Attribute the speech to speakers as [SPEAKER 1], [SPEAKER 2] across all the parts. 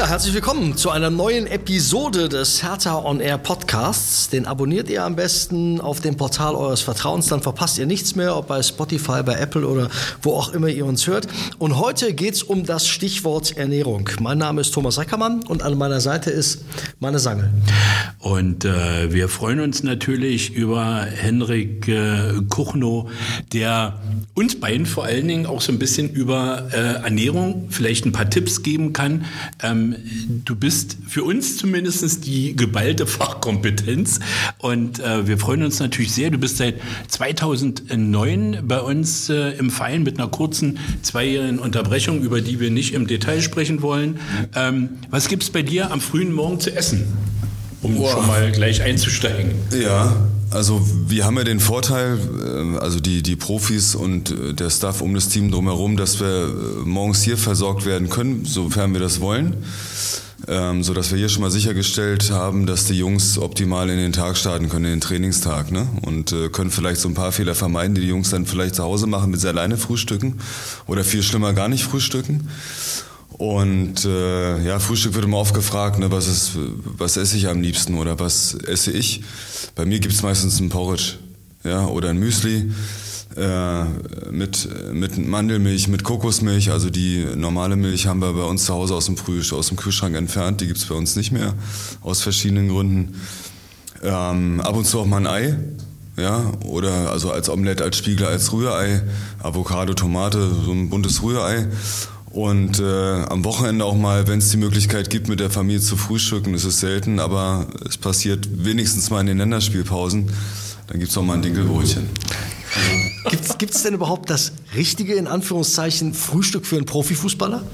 [SPEAKER 1] Ja, herzlich willkommen zu einer neuen Episode des Hertha On Air Podcasts. Den abonniert ihr am besten auf dem Portal eures Vertrauens, dann verpasst ihr nichts mehr, ob bei Spotify, bei Apple oder wo auch immer ihr uns hört. Und heute geht es um das Stichwort Ernährung. Mein Name ist Thomas Reckermann und an meiner Seite ist meine Sange.
[SPEAKER 2] Und äh, wir freuen uns natürlich über Henrik äh, Kuchno, der uns beiden vor allen Dingen auch so ein bisschen über äh, Ernährung vielleicht ein paar Tipps geben kann. Ähm, ähm, du bist für uns zumindest die geballte Fachkompetenz und äh, wir freuen uns natürlich sehr. Du bist seit 2009 bei uns äh, im Verein mit einer kurzen zweijährigen Unterbrechung, über die wir nicht im Detail sprechen wollen. Ähm, was gibt es bei dir am frühen Morgen zu essen? Um Boah. schon mal gleich einzusteigen.
[SPEAKER 3] Ja, also wir haben ja den Vorteil, äh, also die, die Profis und äh, der Staff um das Team drumherum, dass wir äh, morgens hier versorgt werden können, sofern wir das wollen. Ähm, so dass wir hier schon mal sichergestellt haben, dass die Jungs optimal in den Tag starten können, in den Trainingstag, ne? Und äh, können vielleicht so ein paar Fehler vermeiden, die die Jungs dann vielleicht zu Hause machen, mit sie alleine frühstücken oder viel schlimmer gar nicht frühstücken. Und äh, ja, Frühstück wird immer oft gefragt, ne, was, ist, was esse ich am liebsten oder was esse ich? Bei mir gibt es meistens ein Porridge ja, oder ein Müsli äh, mit, mit Mandelmilch, mit Kokosmilch. Also die normale Milch haben wir bei uns zu Hause aus dem, Früh, aus dem Kühlschrank entfernt. Die gibt es bei uns nicht mehr, aus verschiedenen Gründen. Ähm, ab und zu auch mal ein Ei. Ja, oder also als Omelette, als Spiegel, als Rührei, Avocado, Tomate, so ein buntes Rührei. Und äh, am Wochenende auch mal, wenn es die Möglichkeit gibt, mit der Familie zu frühstücken, das ist selten, aber es passiert wenigstens mal in den Länderspielpausen, dann gibt es auch mal ein Dinkelbrötchen.
[SPEAKER 1] Gibt es denn überhaupt das richtige, in Anführungszeichen, Frühstück für einen Profifußballer?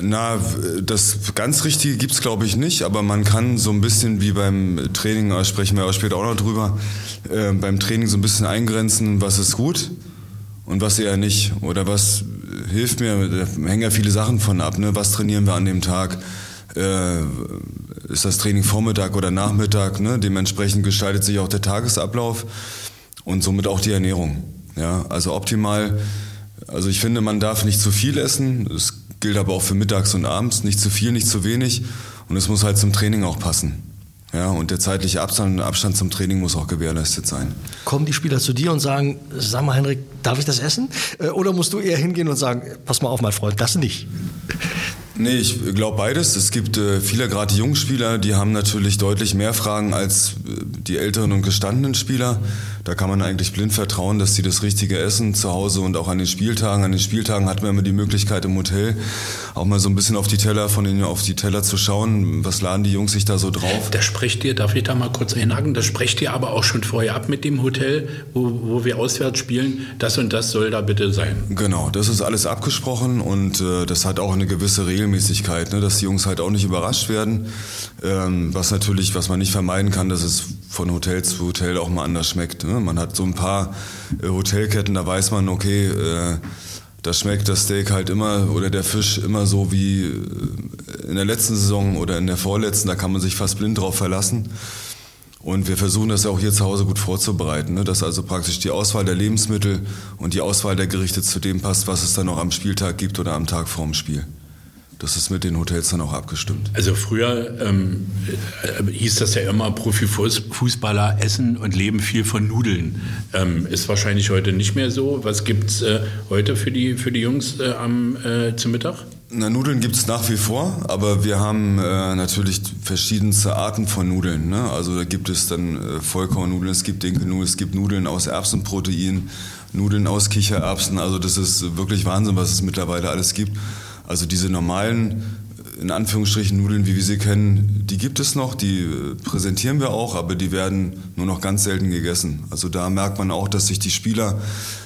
[SPEAKER 3] Na, das ganz Richtige gibt es, glaube ich nicht, aber man kann so ein bisschen wie beim Training, da sprechen wir auch später auch noch drüber, äh, beim Training so ein bisschen eingrenzen, was ist gut und was eher nicht. Oder was hilft mir, da hängen ja viele Sachen von ab. Ne? Was trainieren wir an dem Tag? Äh, ist das Training Vormittag oder Nachmittag? Ne? Dementsprechend gestaltet sich auch der Tagesablauf und somit auch die Ernährung. Ja? Also optimal. Also ich finde, man darf nicht zu viel essen. Das gilt aber auch für mittags und abends. Nicht zu viel, nicht zu wenig. Und es muss halt zum Training auch passen. Ja, und der zeitliche Abstand, Abstand zum Training muss auch gewährleistet sein.
[SPEAKER 1] Kommen die Spieler zu dir und sagen, sag mal Henrik, darf ich das essen? Äh, oder musst du eher hingehen und sagen, pass mal auf, mein Freund, das nicht?
[SPEAKER 3] Nee, ich glaube beides. Es gibt äh, viele, gerade die jungen Spieler, die haben natürlich deutlich mehr Fragen als äh, die älteren und gestandenen Spieler. Da kann man eigentlich blind vertrauen, dass sie das Richtige essen zu Hause und auch an den Spieltagen. An den Spieltagen hat man immer die Möglichkeit im Hotel auch mal so ein bisschen auf die Teller von denen auf die Teller zu schauen. Was laden die Jungs sich da so drauf?
[SPEAKER 2] Das sprecht ihr, darf ich da mal kurz einhaken, das sprecht ihr aber auch schon vorher ab mit dem Hotel, wo, wo wir auswärts spielen. Das und das soll da bitte sein.
[SPEAKER 3] Genau, das ist alles abgesprochen und äh, das hat auch eine gewisse Regelmäßigkeit, ne, dass die Jungs halt auch nicht überrascht werden. Ähm, was natürlich, was man nicht vermeiden kann, dass es von Hotel zu Hotel auch mal anders schmeckt. Ne? Man hat so ein paar äh, Hotelketten, da weiß man, okay, äh, da schmeckt das Steak halt immer oder der Fisch immer so wie äh, in der letzten Saison oder in der vorletzten. Da kann man sich fast blind drauf verlassen. Und wir versuchen das ja auch hier zu Hause gut vorzubereiten, ne? dass also praktisch die Auswahl der Lebensmittel und die Auswahl der Gerichte zu dem passt, was es dann noch am Spieltag gibt oder am Tag vorm Spiel. Das ist mit den Hotels dann auch abgestimmt.
[SPEAKER 2] Also früher ähm, äh, hieß das ja immer, Profifußballer essen und leben viel von Nudeln. Ähm, ist wahrscheinlich heute nicht mehr so. Was gibt es äh, heute für die, für die Jungs äh, am, äh, zum Mittag?
[SPEAKER 3] Na, Nudeln gibt es nach wie vor, aber wir haben äh, natürlich verschiedenste Arten von Nudeln. Ne? Also da gibt es dann äh, Vollkornnudeln, es gibt Dinkelnudeln, es gibt Nudeln aus Erbsenprotein, Nudeln aus Kichererbsen. Also das ist wirklich Wahnsinn, was es mittlerweile alles gibt. Also diese normalen, in Anführungsstrichen, Nudeln, wie wir sie kennen, die gibt es noch, die äh, präsentieren wir auch, aber die werden nur noch ganz selten gegessen. Also da merkt man auch, dass sich die Spieler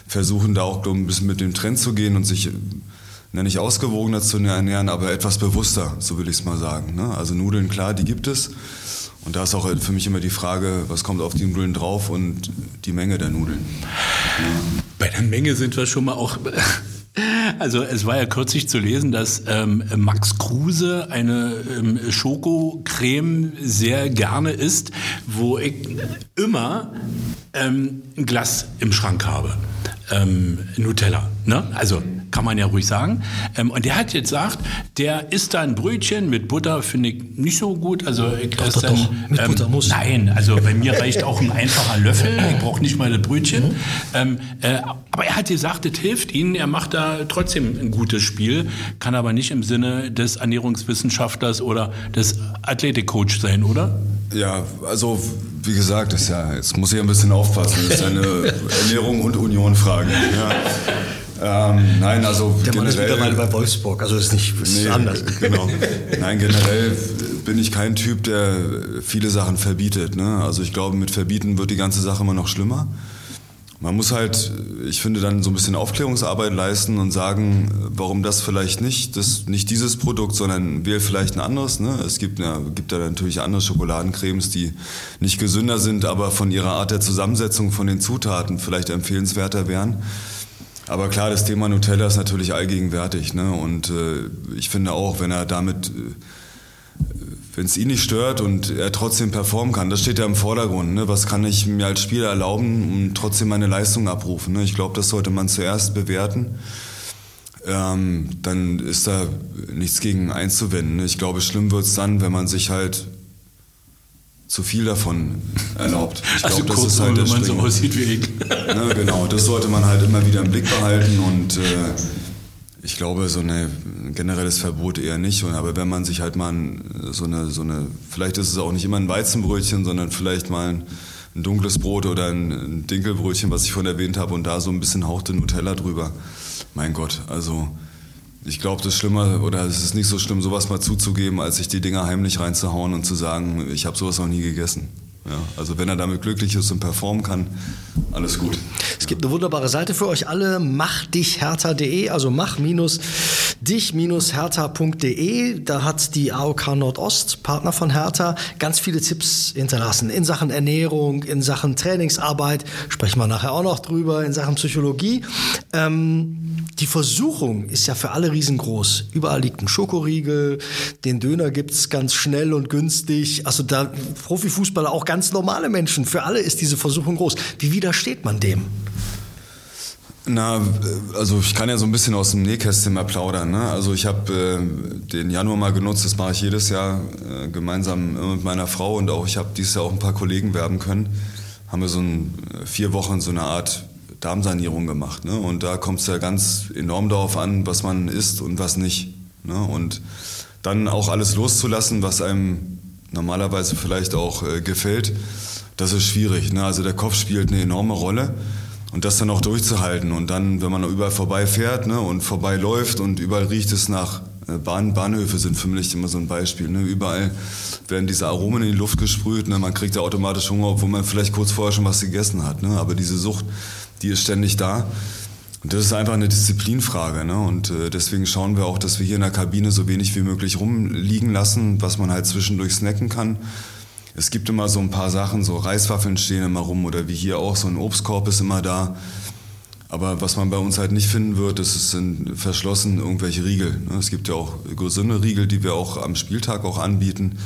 [SPEAKER 3] versuchen, da auch ein bisschen mit dem Trend zu gehen und sich na, nicht ausgewogener zu ernähren, aber etwas bewusster, so will ich es mal sagen. Ne? Also Nudeln, klar, die gibt es. Und da ist auch für mich immer die Frage, was kommt auf die Nudeln drauf und die Menge der Nudeln.
[SPEAKER 2] Bei der Menge sind wir schon mal auch also es war ja kürzlich zu lesen, dass ähm, Max Kruse eine ähm, Schokocreme sehr gerne isst, wo ich immer ähm, ein Glas im Schrank habe. Ähm, Nutella. Ne? Also kann man ja ruhig sagen. Ähm, und der hat jetzt gesagt, der isst da ein Brötchen mit Butter, finde ich nicht so gut. Also ich
[SPEAKER 1] doch, doch,
[SPEAKER 2] dann,
[SPEAKER 1] doch. Mit
[SPEAKER 2] ähm,
[SPEAKER 1] Butter muss.
[SPEAKER 2] Nein, also bei mir reicht auch ein einfacher Löffel. Ich brauche nicht mal das Brötchen.
[SPEAKER 1] Mhm.
[SPEAKER 2] Ähm, äh, aber er hat gesagt, das hilft ihnen. Er macht da trotzdem ein gutes Spiel, kann aber nicht im Sinne des Ernährungswissenschaftlers oder des Athletikcoach sein, oder?
[SPEAKER 3] Ja, also wie gesagt, ist ja, jetzt muss ich ein bisschen aufpassen. Das ist eine Ernährung und Union-Frage. Ja. Ähm, nein, also
[SPEAKER 1] Der Mann ist
[SPEAKER 3] generell.
[SPEAKER 1] mittlerweile bei Wolfsburg, also ist nicht ist
[SPEAKER 3] Nee,
[SPEAKER 1] anders.
[SPEAKER 3] Genau. Nein, generell bin ich kein Typ, der viele Sachen verbietet. Ne? Also ich glaube, mit Verbieten wird die ganze Sache immer noch schlimmer. Man muss halt, ich finde, dann so ein bisschen Aufklärungsarbeit leisten und sagen, warum das vielleicht nicht, das, nicht dieses Produkt, sondern wähl vielleicht ein anderes. Ne? Es gibt, ja, gibt da natürlich andere Schokoladencremes, die nicht gesünder sind, aber von ihrer Art der Zusammensetzung von den Zutaten vielleicht empfehlenswerter wären. Aber klar, das Thema Nutella ist natürlich allgegenwärtig. Ne? Und äh, ich finde auch, wenn er damit, äh, wenn es ihn nicht stört und er trotzdem performen kann, das steht ja im Vordergrund. Ne? Was kann ich mir als Spieler erlauben und trotzdem meine Leistung abrufen? Ne? Ich glaube, das sollte man zuerst bewerten. Ähm, dann ist da nichts gegen einzuwenden. Ne? Ich glaube, schlimm wird es dann, wenn man sich halt zu viel davon erlaubt. Ich
[SPEAKER 2] also
[SPEAKER 3] glaube, das
[SPEAKER 2] kurz,
[SPEAKER 3] ist halt
[SPEAKER 2] wenn man so aussieht wie ich.
[SPEAKER 3] Ne, genau, das sollte man halt immer wieder im Blick behalten und äh, ich glaube, so eine, ein generelles Verbot eher nicht. Und, aber wenn man sich halt mal so, eine, so eine, vielleicht ist es auch nicht immer ein Weizenbrötchen, sondern vielleicht mal ein, ein dunkles Brot oder ein, ein Dinkelbrötchen, was ich vorhin erwähnt habe, und da so ein bisschen hauchte Nutella drüber. Mein Gott, also ich glaube, das ist schlimmer oder es ist nicht so schlimm, sowas mal zuzugeben, als sich die Dinger heimlich reinzuhauen und zu sagen, ich habe sowas noch nie gegessen. Ja, also wenn er damit glücklich ist und performen kann, alles gut.
[SPEAKER 1] Es gibt eine wunderbare Seite für euch alle, machdichhertha.de, also mach-dich-hertha.de. Da hat die AOK Nordost, Partner von Hertha, ganz viele Tipps hinterlassen in Sachen Ernährung, in Sachen Trainingsarbeit, sprechen wir nachher auch noch drüber, in Sachen Psychologie. Ähm, die Versuchung ist ja für alle riesengroß. Überall liegt ein Schokoriegel, den Döner gibt's ganz schnell und günstig. Also da Profifußballer, auch ganz normale Menschen, für alle ist diese Versuchung groß. Wie widersteht man dem?
[SPEAKER 3] Na, also ich kann ja so ein bisschen aus dem Nähkästchen mal plaudern. Ne? Also ich habe äh, den Januar mal genutzt, das mache ich jedes Jahr äh, gemeinsam mit meiner Frau und auch ich habe dieses Jahr auch ein paar Kollegen werben können. Haben wir so ein, äh, vier Wochen so eine Art Darmsanierung gemacht. Ne? Und da kommt es ja ganz enorm darauf an, was man isst und was nicht. Ne? Und dann auch alles loszulassen, was einem normalerweise vielleicht auch äh, gefällt, das ist schwierig. Ne? Also der Kopf spielt eine enorme Rolle. Und das dann auch durchzuhalten. Und dann, wenn man überall vorbeifährt ne, und vorbeiläuft und überall riecht es nach äh, Bahn, Bahnhöfe sind für mich immer so ein Beispiel. Ne? Überall werden diese Aromen in die Luft gesprüht. Ne? Man kriegt ja automatisch Hunger, obwohl man vielleicht kurz vorher schon was gegessen hat. Ne? Aber diese Sucht, die ist ständig da. Und das ist einfach eine Disziplinfrage. Ne? Und äh, deswegen schauen wir auch, dass wir hier in der Kabine so wenig wie möglich rumliegen lassen, was man halt zwischendurch snacken kann. Es gibt immer so ein paar Sachen, so Reiswaffeln stehen immer rum oder wie hier auch, so ein Obstkorb ist immer da. Aber was man bei uns halt nicht finden wird, das sind verschlossen irgendwelche Riegel. ne? Es gibt ja auch gesunde Riegel, die wir auch am Spieltag auch anbieten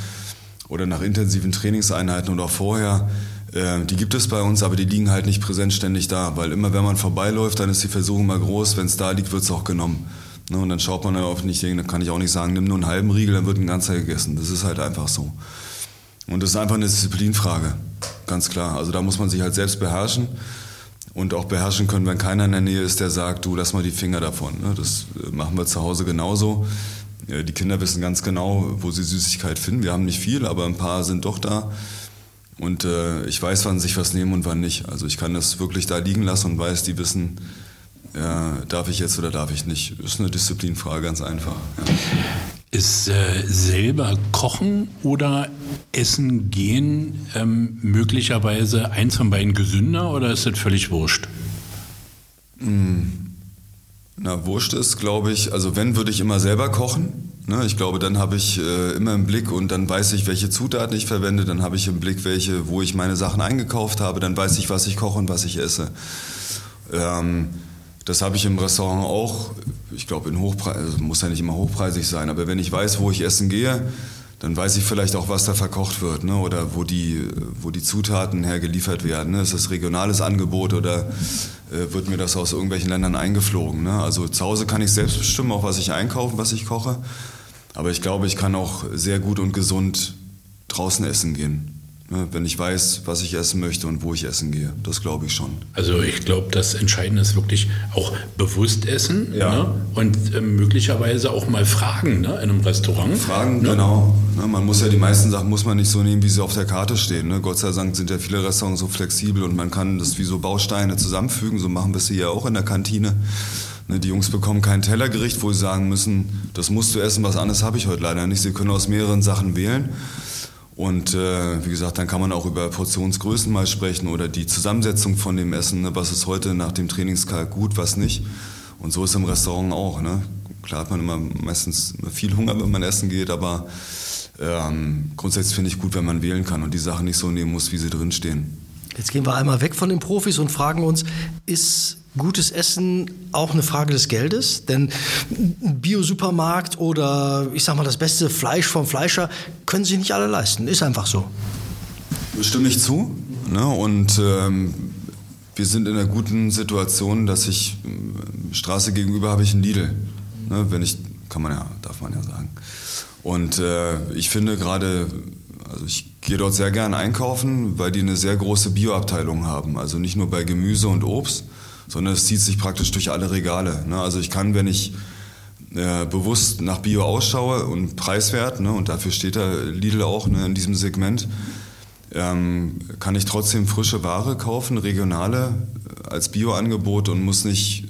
[SPEAKER 3] oder nach intensiven Trainingseinheiten oder vorher. Äh, Die gibt es bei uns, aber die liegen halt nicht präsent ständig da, weil immer wenn man vorbeiläuft, dann ist die Versuchung mal groß, wenn es da liegt, wird es auch genommen. Ne, Und dann schaut man dann auf nicht, dann kann ich auch nicht sagen, nimm nur einen halben Riegel, dann wird ein ganzer gegessen. Das ist halt einfach so. Und das ist einfach eine Disziplinfrage, ganz klar. Also da muss man sich halt selbst beherrschen und auch beherrschen können, wenn keiner in der Nähe ist, der sagt, du lass mal die Finger davon. ne? Das äh, machen wir zu Hause genauso. Ja, Die Kinder wissen ganz genau, wo sie Süßigkeit finden. Wir haben nicht viel, aber ein paar sind doch da. Und äh, ich weiß, wann sich was nehmen und wann nicht. Also ich kann das wirklich da liegen lassen und weiß, die wissen, ja, darf ich jetzt oder darf ich nicht. Das ist eine Disziplinfrage, ganz einfach. Ja.
[SPEAKER 2] Ist äh, selber kochen oder essen gehen ähm, möglicherweise eins von beiden gesünder oder ist das völlig wurscht?
[SPEAKER 3] Na, Wurst ist, glaube ich, also wenn, würde ich immer selber kochen. Ne? Ich glaube, dann habe ich äh, immer im Blick und dann weiß ich, welche Zutaten ich verwende, dann habe ich im Blick, welche, wo ich meine Sachen eingekauft habe, dann weiß ich, was ich koche und was ich esse. Ähm, das habe ich im Restaurant auch, ich glaube, in Hochpreis, also muss ja nicht immer hochpreisig sein, aber wenn ich weiß, wo ich essen gehe, dann weiß ich vielleicht auch, was da verkocht wird, ne? oder wo die, wo die Zutaten hergeliefert werden. Ne? Ist das regionales Angebot oder äh, wird mir das aus irgendwelchen Ländern eingeflogen. Ne? Also zu Hause kann ich selbst bestimmen, auch was ich einkaufe, was ich koche. Aber ich glaube, ich kann auch sehr gut und gesund draußen essen gehen. Ne, wenn ich weiß, was ich essen möchte und wo ich essen gehe. Das glaube ich schon.
[SPEAKER 2] Also ich glaube, das Entscheidende ist wirklich auch bewusst essen ja. ne? und äh, möglicherweise auch mal fragen ne? in einem Restaurant.
[SPEAKER 3] Fragen, ne? genau. Ne, man muss ja die meisten Sachen muss man nicht so nehmen, wie sie auf der Karte stehen. Ne? Gott sei Dank sind ja viele Restaurants so flexibel und man kann das wie so Bausteine zusammenfügen. So machen wir es hier auch in der Kantine. Ne, die Jungs bekommen kein Tellergericht, wo sie sagen müssen, das musst du essen, was anderes habe ich heute leider nicht. Sie können aus mehreren Sachen wählen. Und äh, wie gesagt, dann kann man auch über Portionsgrößen mal sprechen oder die Zusammensetzung von dem Essen. Ne? Was ist heute nach dem Trainingskalk gut, was nicht. Und so ist im Restaurant auch. Ne? Klar hat man immer meistens viel Hunger, wenn man essen geht, aber ähm, grundsätzlich finde ich gut, wenn man wählen kann und die Sachen nicht so nehmen muss, wie sie drinstehen.
[SPEAKER 1] Jetzt gehen wir einmal weg von den Profis und fragen uns, ist gutes Essen auch eine Frage des Geldes? Denn ein Bio-Supermarkt oder ich sag mal das beste Fleisch vom Fleischer können sich nicht alle leisten. Ist einfach so.
[SPEAKER 3] Stimme ich zu. Ne? Und ähm, wir sind in einer guten Situation, dass ich äh, Straße gegenüber habe ich einen Lidl. Ne? Wenn ich, kann man ja, darf man ja sagen. Und äh, ich finde gerade, also ich gehe dort sehr gern einkaufen, weil die eine sehr große Bioabteilung haben. Also nicht nur bei Gemüse und Obst, sondern es zieht sich praktisch durch alle Regale. Ne? Also ich kann, wenn ich äh, bewusst nach Bio ausschaue und preiswert, ne, und dafür steht der Lidl auch ne, in diesem Segment, ähm, kann ich trotzdem frische Ware kaufen, regionale äh, als Bio-Angebot und muss nicht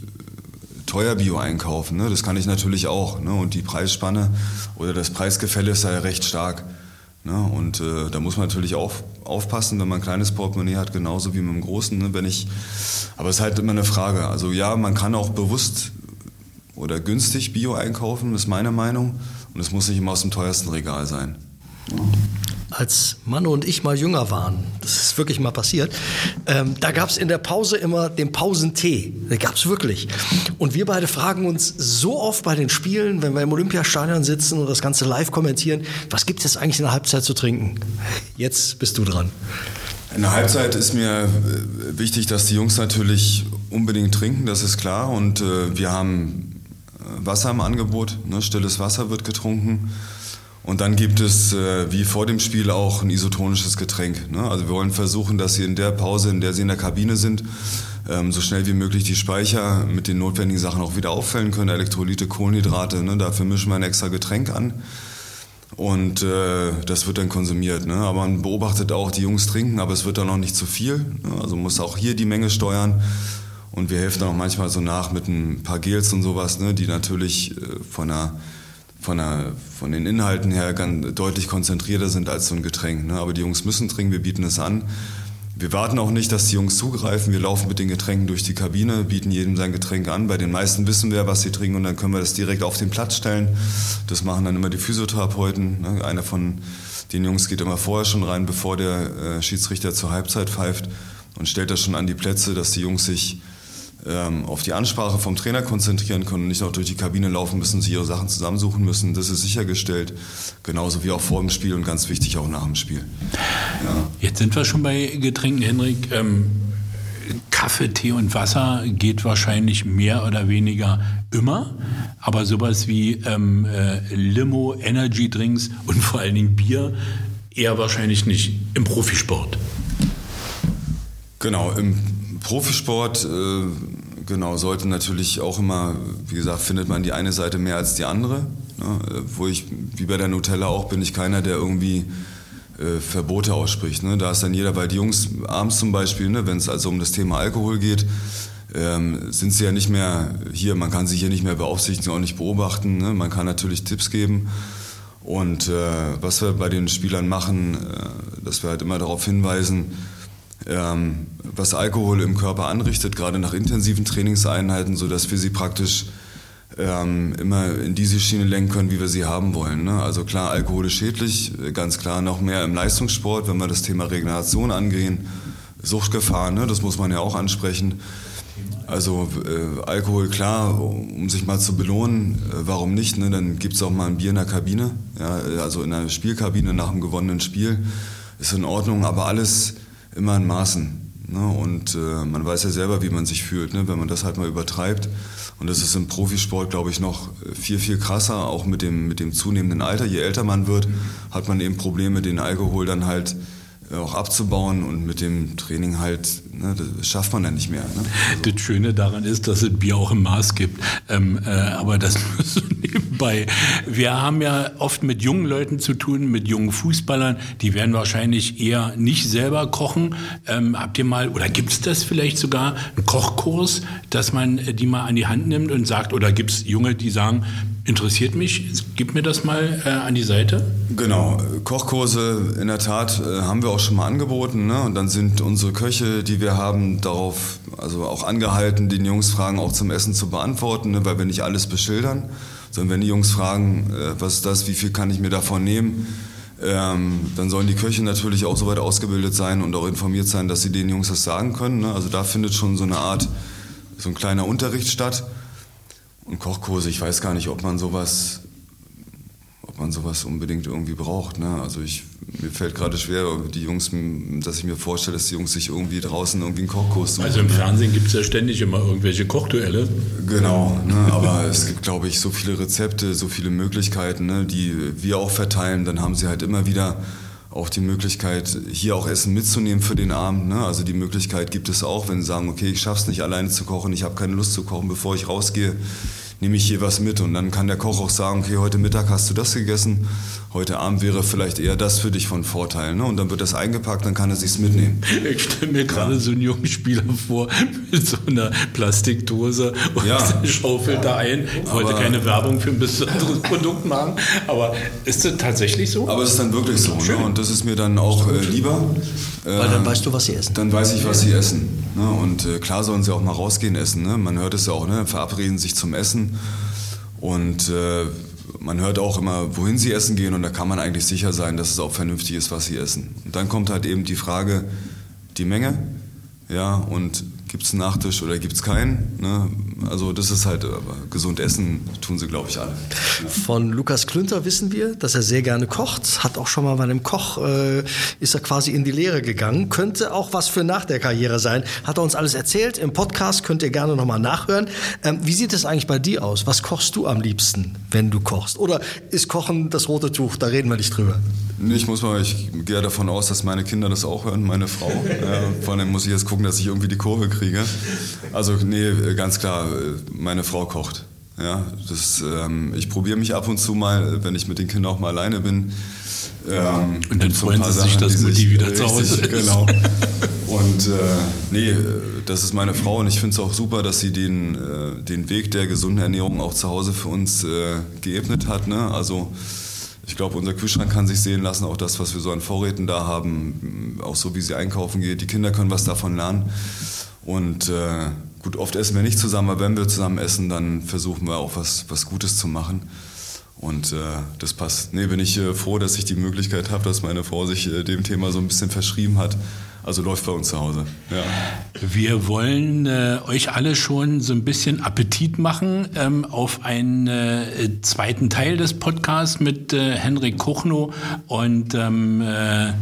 [SPEAKER 3] teuer Bio einkaufen. Ne? Das kann ich natürlich auch. Ne? Und die Preisspanne oder das Preisgefälle ist ja recht stark. Ne? Und äh, da muss man natürlich auch aufpassen, wenn man ein kleines Portemonnaie hat, genauso wie mit dem großen. Ne? Wenn ich, aber es ist halt immer eine Frage. Also ja, man kann auch bewusst oder günstig Bio einkaufen, ist meine Meinung. Und es muss nicht immer aus dem teuersten Regal sein. Ja
[SPEAKER 1] als Mann und ich mal jünger waren, das ist wirklich mal passiert, ähm, da gab es in der Pause immer den Pausentee. Den gab es wirklich. Und wir beide fragen uns so oft bei den Spielen, wenn wir im Olympiastadion sitzen und das Ganze live kommentieren, was gibt es jetzt eigentlich in der Halbzeit zu trinken? Jetzt bist du dran.
[SPEAKER 3] In der Halbzeit ist mir äh, wichtig, dass die Jungs natürlich unbedingt trinken, das ist klar. Und äh, wir haben äh, Wasser im Angebot, ne? stilles Wasser wird getrunken. Und dann gibt es äh, wie vor dem Spiel auch ein isotonisches Getränk. Ne? Also wir wollen versuchen, dass sie in der Pause, in der sie in der Kabine sind, ähm, so schnell wie möglich die Speicher mit den notwendigen Sachen auch wieder auffällen können. Elektrolyte, Kohlenhydrate, ne? dafür mischen wir ein extra Getränk an. Und äh, das wird dann konsumiert. Ne? Aber man beobachtet auch, die Jungs trinken, aber es wird dann noch nicht zu viel. Ne? Also muss auch hier die Menge steuern. Und wir helfen dann auch manchmal so nach mit ein paar Gels und sowas, ne? die natürlich äh, von einer von, der, von den Inhalten her ganz deutlich konzentrierter sind als so ein Getränk. Ne? Aber die Jungs müssen trinken, wir bieten es an. Wir warten auch nicht, dass die Jungs zugreifen. Wir laufen mit den Getränken durch die Kabine, bieten jedem sein Getränk an. Bei den meisten wissen wir, was sie trinken und dann können wir das direkt auf den Platz stellen. Das machen dann immer die Physiotherapeuten. Ne? Einer von den Jungs geht immer vorher schon rein, bevor der äh, Schiedsrichter zur Halbzeit pfeift und stellt das schon an die Plätze, dass die Jungs sich ähm, auf die Ansprache vom Trainer konzentrieren können und nicht noch durch die Kabine laufen müssen, sich ihre Sachen zusammensuchen müssen. Das ist sichergestellt. Genauso wie auch vor dem Spiel und ganz wichtig auch nach dem Spiel.
[SPEAKER 2] Ja. Jetzt sind wir schon bei Getränken, Henrik. Ähm, Kaffee, Tee und Wasser geht wahrscheinlich mehr oder weniger immer, aber sowas wie ähm, äh, Limo, Energy Drinks und vor allen Dingen Bier eher wahrscheinlich nicht im Profisport.
[SPEAKER 3] Genau, im Profisport, äh, genau, sollte natürlich auch immer, wie gesagt, findet man die eine Seite mehr als die andere. Ne? Wo ich, wie bei der Nutella auch, bin ich keiner, der irgendwie äh, Verbote ausspricht. Ne? Da ist dann jeder, weil die Jungs abends zum Beispiel, ne, wenn es also um das Thema Alkohol geht, ähm, sind sie ja nicht mehr hier, man kann sie hier nicht mehr beaufsichtigen, auch nicht beobachten. Ne? Man kann natürlich Tipps geben. Und äh, was wir bei den Spielern machen, äh, dass wir halt immer darauf hinweisen, ähm, was Alkohol im Körper anrichtet, gerade nach intensiven Trainingseinheiten, sodass wir sie praktisch ähm, immer in diese Schiene lenken können, wie wir sie haben wollen. Ne? Also klar, Alkohol ist schädlich, ganz klar noch mehr im Leistungssport, wenn wir das Thema Regeneration angehen. Suchtgefahr, ne? das muss man ja auch ansprechen. Also äh, Alkohol, klar, um sich mal zu belohnen, äh, warum nicht? Ne? Dann gibt es auch mal ein Bier in der Kabine, ja? also in der Spielkabine nach einem gewonnenen Spiel. Ist in Ordnung, aber alles immer in Maßen. Ne? Und äh, man weiß ja selber, wie man sich fühlt, ne? wenn man das halt mal übertreibt. Und das ist im Profisport, glaube ich, noch viel, viel krasser, auch mit dem, mit dem zunehmenden Alter. Je älter man wird, hat man eben Probleme, den Alkohol dann halt äh, auch abzubauen und mit dem Training halt, ne, das schafft man dann nicht mehr. Ne?
[SPEAKER 2] Also. Das Schöne daran ist, dass es Bier auch im Maß gibt. Ähm, äh, aber das so nebenbei. Wir haben ja oft mit jungen Leuten zu tun, mit jungen Fußballern. Die werden wahrscheinlich eher nicht selber kochen. Ähm, habt ihr mal, oder gibt es das vielleicht sogar, einen Kochkurs, dass man die mal an die Hand nimmt und sagt, oder gibt es Junge, die sagen, interessiert mich, gib mir das mal äh, an die Seite?
[SPEAKER 3] Genau, Kochkurse in der Tat äh, haben wir auch schon mal angeboten. Ne? Und dann sind unsere Köche, die wir haben, darauf also auch angehalten, den Jungs Fragen auch zum Essen zu beantworten, ne? weil wir nicht alles beschildern, sondern wenn die Jungs fragen, äh, was ist das, wie viel kann ich mir davon nehmen, ähm, dann sollen die Köche natürlich auch so weit ausgebildet sein und auch informiert sein, dass sie den Jungs das sagen können. Ne? Also da findet schon so eine Art, so ein kleiner Unterricht statt. Und Kochkurse, ich weiß gar nicht, ob man sowas, ob man sowas unbedingt irgendwie braucht. Ne? Also ich, mir fällt gerade schwer, die Jungs, dass ich mir vorstelle, dass die Jungs sich irgendwie draußen irgendwie einen Kochkurs
[SPEAKER 2] suchen. Also im Fernsehen gibt es ja ständig immer irgendwelche Kochduelle.
[SPEAKER 3] Genau, ne? aber es gibt, glaube ich, so viele Rezepte, so viele Möglichkeiten, ne? die wir auch verteilen. Dann haben sie halt immer wieder auch die Möglichkeit, hier auch Essen mitzunehmen für den Abend. Ne? Also die Möglichkeit gibt es auch, wenn sie sagen, okay, ich schaffe es nicht alleine zu kochen, ich habe keine Lust zu kochen, bevor ich rausgehe, nehme ich hier was mit und dann kann der Koch auch sagen, okay, heute Mittag hast du das gegessen, heute Abend wäre vielleicht eher das für dich von Vorteil. Ne? Und dann wird das eingepackt, dann kann er sich's mitnehmen.
[SPEAKER 2] Ich stelle mir gerade ja. so einen jungen Spieler vor mit so einer Plastikdose und ja. schaufelt da ein. Ich wollte aber keine Werbung für ein besonderes Produkt machen, aber ist das tatsächlich so?
[SPEAKER 3] Aber es ist dann wirklich so. Ne? Und das ist mir dann auch äh, lieber.
[SPEAKER 1] Weil dann äh, weißt du, was sie essen.
[SPEAKER 3] Dann weiß ich, was sie essen. Ne? Und äh, klar sollen sie auch mal rausgehen essen. Ne? Man hört es ja auch, ne? verabreden sich zum Essen. Und äh, man hört auch immer, wohin sie essen gehen und da kann man eigentlich sicher sein, dass es auch vernünftig ist, was sie essen. Und dann kommt halt eben die Frage, die Menge, ja, und gibt es einen Nachtisch oder gibt es keinen? Ne? Also das ist halt, aber gesund essen tun sie, glaube ich, alle.
[SPEAKER 1] Von Lukas Klünter wissen wir, dass er sehr gerne kocht, hat auch schon mal bei einem Koch, äh, ist er quasi in die Lehre gegangen, könnte auch was für nach der Karriere sein, hat er uns alles erzählt, im Podcast könnt ihr gerne nochmal nachhören. Ähm, wie sieht es eigentlich bei dir aus? Was kochst du am liebsten, wenn du kochst? Oder ist Kochen das rote Tuch, da reden wir nicht drüber?
[SPEAKER 3] Ich muss mal, ich gehe davon aus, dass meine Kinder das auch hören, meine Frau. ja, vor allem muss ich jetzt gucken, dass ich irgendwie die Kurve kriege. Also nee, ganz klar, meine Frau kocht. Ja, das, ähm, ich probiere mich ab und zu mal, wenn ich mit den Kindern auch mal alleine bin.
[SPEAKER 2] Ähm, und dann freuen sie sich, dass Mutti wieder zu Hause ist.
[SPEAKER 3] Genau. Und äh, nee, das ist meine Frau und ich finde es auch super, dass sie den, äh, den Weg der gesunden Ernährung auch zu Hause für uns äh, geebnet hat. Ne? Also ich glaube, unser Kühlschrank kann sich sehen lassen, auch das, was wir so an Vorräten da haben, auch so wie sie einkaufen geht. Die Kinder können was davon lernen. Und äh, gut, oft essen wir nicht zusammen, aber wenn wir zusammen essen, dann versuchen wir auch was, was Gutes zu machen. Und äh, das passt. Nee, bin ich äh, froh, dass ich die Möglichkeit habe, dass meine Frau sich äh, dem Thema so ein bisschen verschrieben hat. Also läuft bei uns zu Hause. Ja.
[SPEAKER 2] Wir wollen äh, euch alle schon so ein bisschen Appetit machen ähm, auf einen äh, zweiten Teil des Podcasts mit äh, Henrik Kuchno und ähm, äh,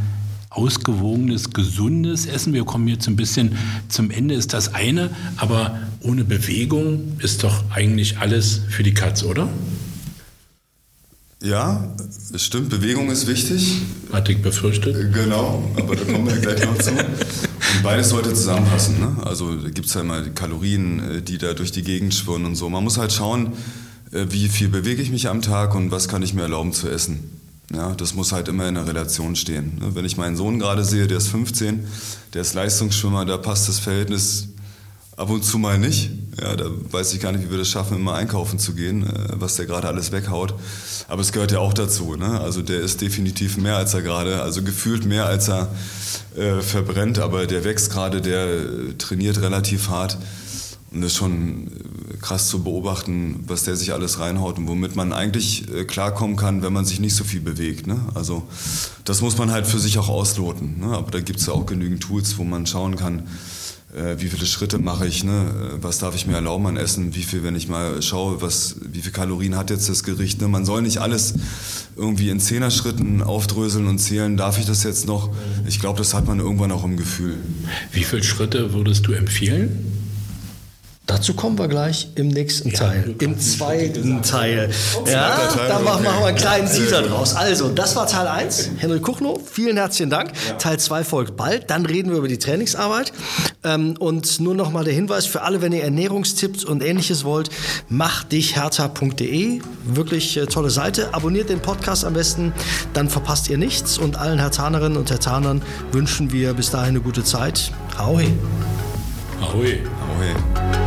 [SPEAKER 2] ausgewogenes, gesundes Essen. Wir kommen jetzt ein bisschen zum Ende, ist das eine, aber ohne Bewegung ist doch eigentlich alles für die Katz, oder?
[SPEAKER 3] Ja, es stimmt, Bewegung ist wichtig.
[SPEAKER 2] Hatte ich befürchtet.
[SPEAKER 3] Genau, aber da kommen wir gleich noch zu. Und beides sollte zusammenpassen. Ne? Also gibt es ja immer die Kalorien, äh, die da durch die Gegend schwirren und so. Man muss halt schauen, äh, wie viel bewege ich mich am Tag und was kann ich mir erlauben zu essen. Ja, das muss halt immer in der Relation stehen. Ne? Wenn ich meinen Sohn gerade sehe, der ist 15, der ist Leistungsschwimmer, da passt das Verhältnis Ab und zu mal nicht. Ja, da weiß ich gar nicht, wie wir das schaffen, immer einkaufen zu gehen, äh, was der gerade alles weghaut. Aber es gehört ja auch dazu. Ne? Also der ist definitiv mehr, als er gerade, also gefühlt mehr, als er äh, verbrennt. Aber der wächst gerade, der äh, trainiert relativ hart. Und das ist schon äh, krass zu beobachten, was der sich alles reinhaut und womit man eigentlich klarkommen kann, wenn man sich nicht so viel bewegt. Ne? Also das muss man halt für sich auch ausloten. Ne? Aber da gibt es ja auch genügend Tools, wo man schauen kann, äh, wie viele Schritte mache ich, ne? Äh, was darf ich mir erlauben an Essen, wie viel, wenn ich mal schaue, was, wie viel Kalorien hat jetzt das Gericht. Ne? Man soll nicht alles irgendwie in Zehner-Schritten aufdröseln und zählen, darf ich das jetzt noch? Ich glaube, das hat man irgendwann auch im Gefühl.
[SPEAKER 2] Wie viele Schritte würdest du empfehlen?
[SPEAKER 1] Dazu kommen wir gleich im nächsten ja, Teil, im zweiten Teil. Ja, da machen wir einen kleinen Teaser draus. Also, das war Teil 1. Henry Kuchno, vielen herzlichen Dank. Ja. Teil 2 folgt bald. Dann reden wir über die Trainingsarbeit. Ähm, und nur noch mal der Hinweis für alle, wenn ihr Ernährungstipps und ähnliches wollt, machdichhertha.de. Wirklich äh, tolle Seite. Abonniert den Podcast am besten, dann verpasst ihr nichts. Und allen Hertanerinnen und Hertanern wünschen wir bis dahin eine gute Zeit. Ahoi.
[SPEAKER 2] Ahoi.
[SPEAKER 3] Ahoi.